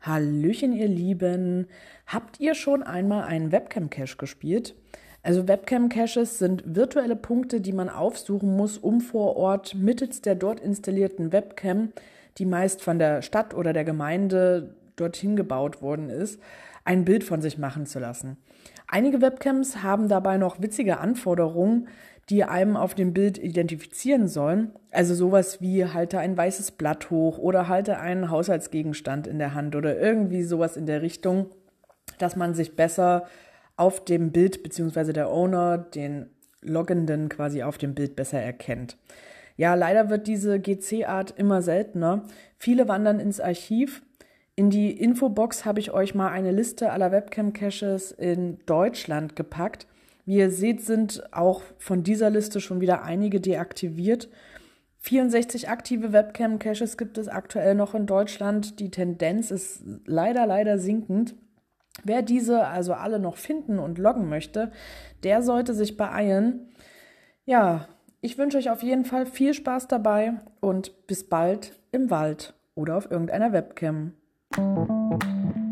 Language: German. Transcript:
Hallöchen, ihr Lieben. Habt ihr schon einmal einen Webcam-Cache gespielt? Also Webcam-Caches sind virtuelle Punkte, die man aufsuchen muss, um vor Ort mittels der dort installierten Webcam, die meist von der Stadt oder der Gemeinde dorthin gebaut worden ist, ein Bild von sich machen zu lassen. Einige Webcams haben dabei noch witzige Anforderungen, die einem auf dem Bild identifizieren sollen. Also sowas wie halte ein weißes Blatt hoch oder halte einen Haushaltsgegenstand in der Hand oder irgendwie sowas in der Richtung, dass man sich besser auf dem Bild beziehungsweise der Owner, den Loggenden quasi auf dem Bild besser erkennt. Ja, leider wird diese GC-Art immer seltener. Viele wandern ins Archiv. In die Infobox habe ich euch mal eine Liste aller Webcam-Caches in Deutschland gepackt. Wie ihr seht, sind auch von dieser Liste schon wieder einige deaktiviert. 64 aktive Webcam-Caches gibt es aktuell noch in Deutschland. Die Tendenz ist leider, leider sinkend. Wer diese also alle noch finden und loggen möchte, der sollte sich beeilen. Ja, ich wünsche euch auf jeden Fall viel Spaß dabei und bis bald im Wald oder auf irgendeiner Webcam. Thank you.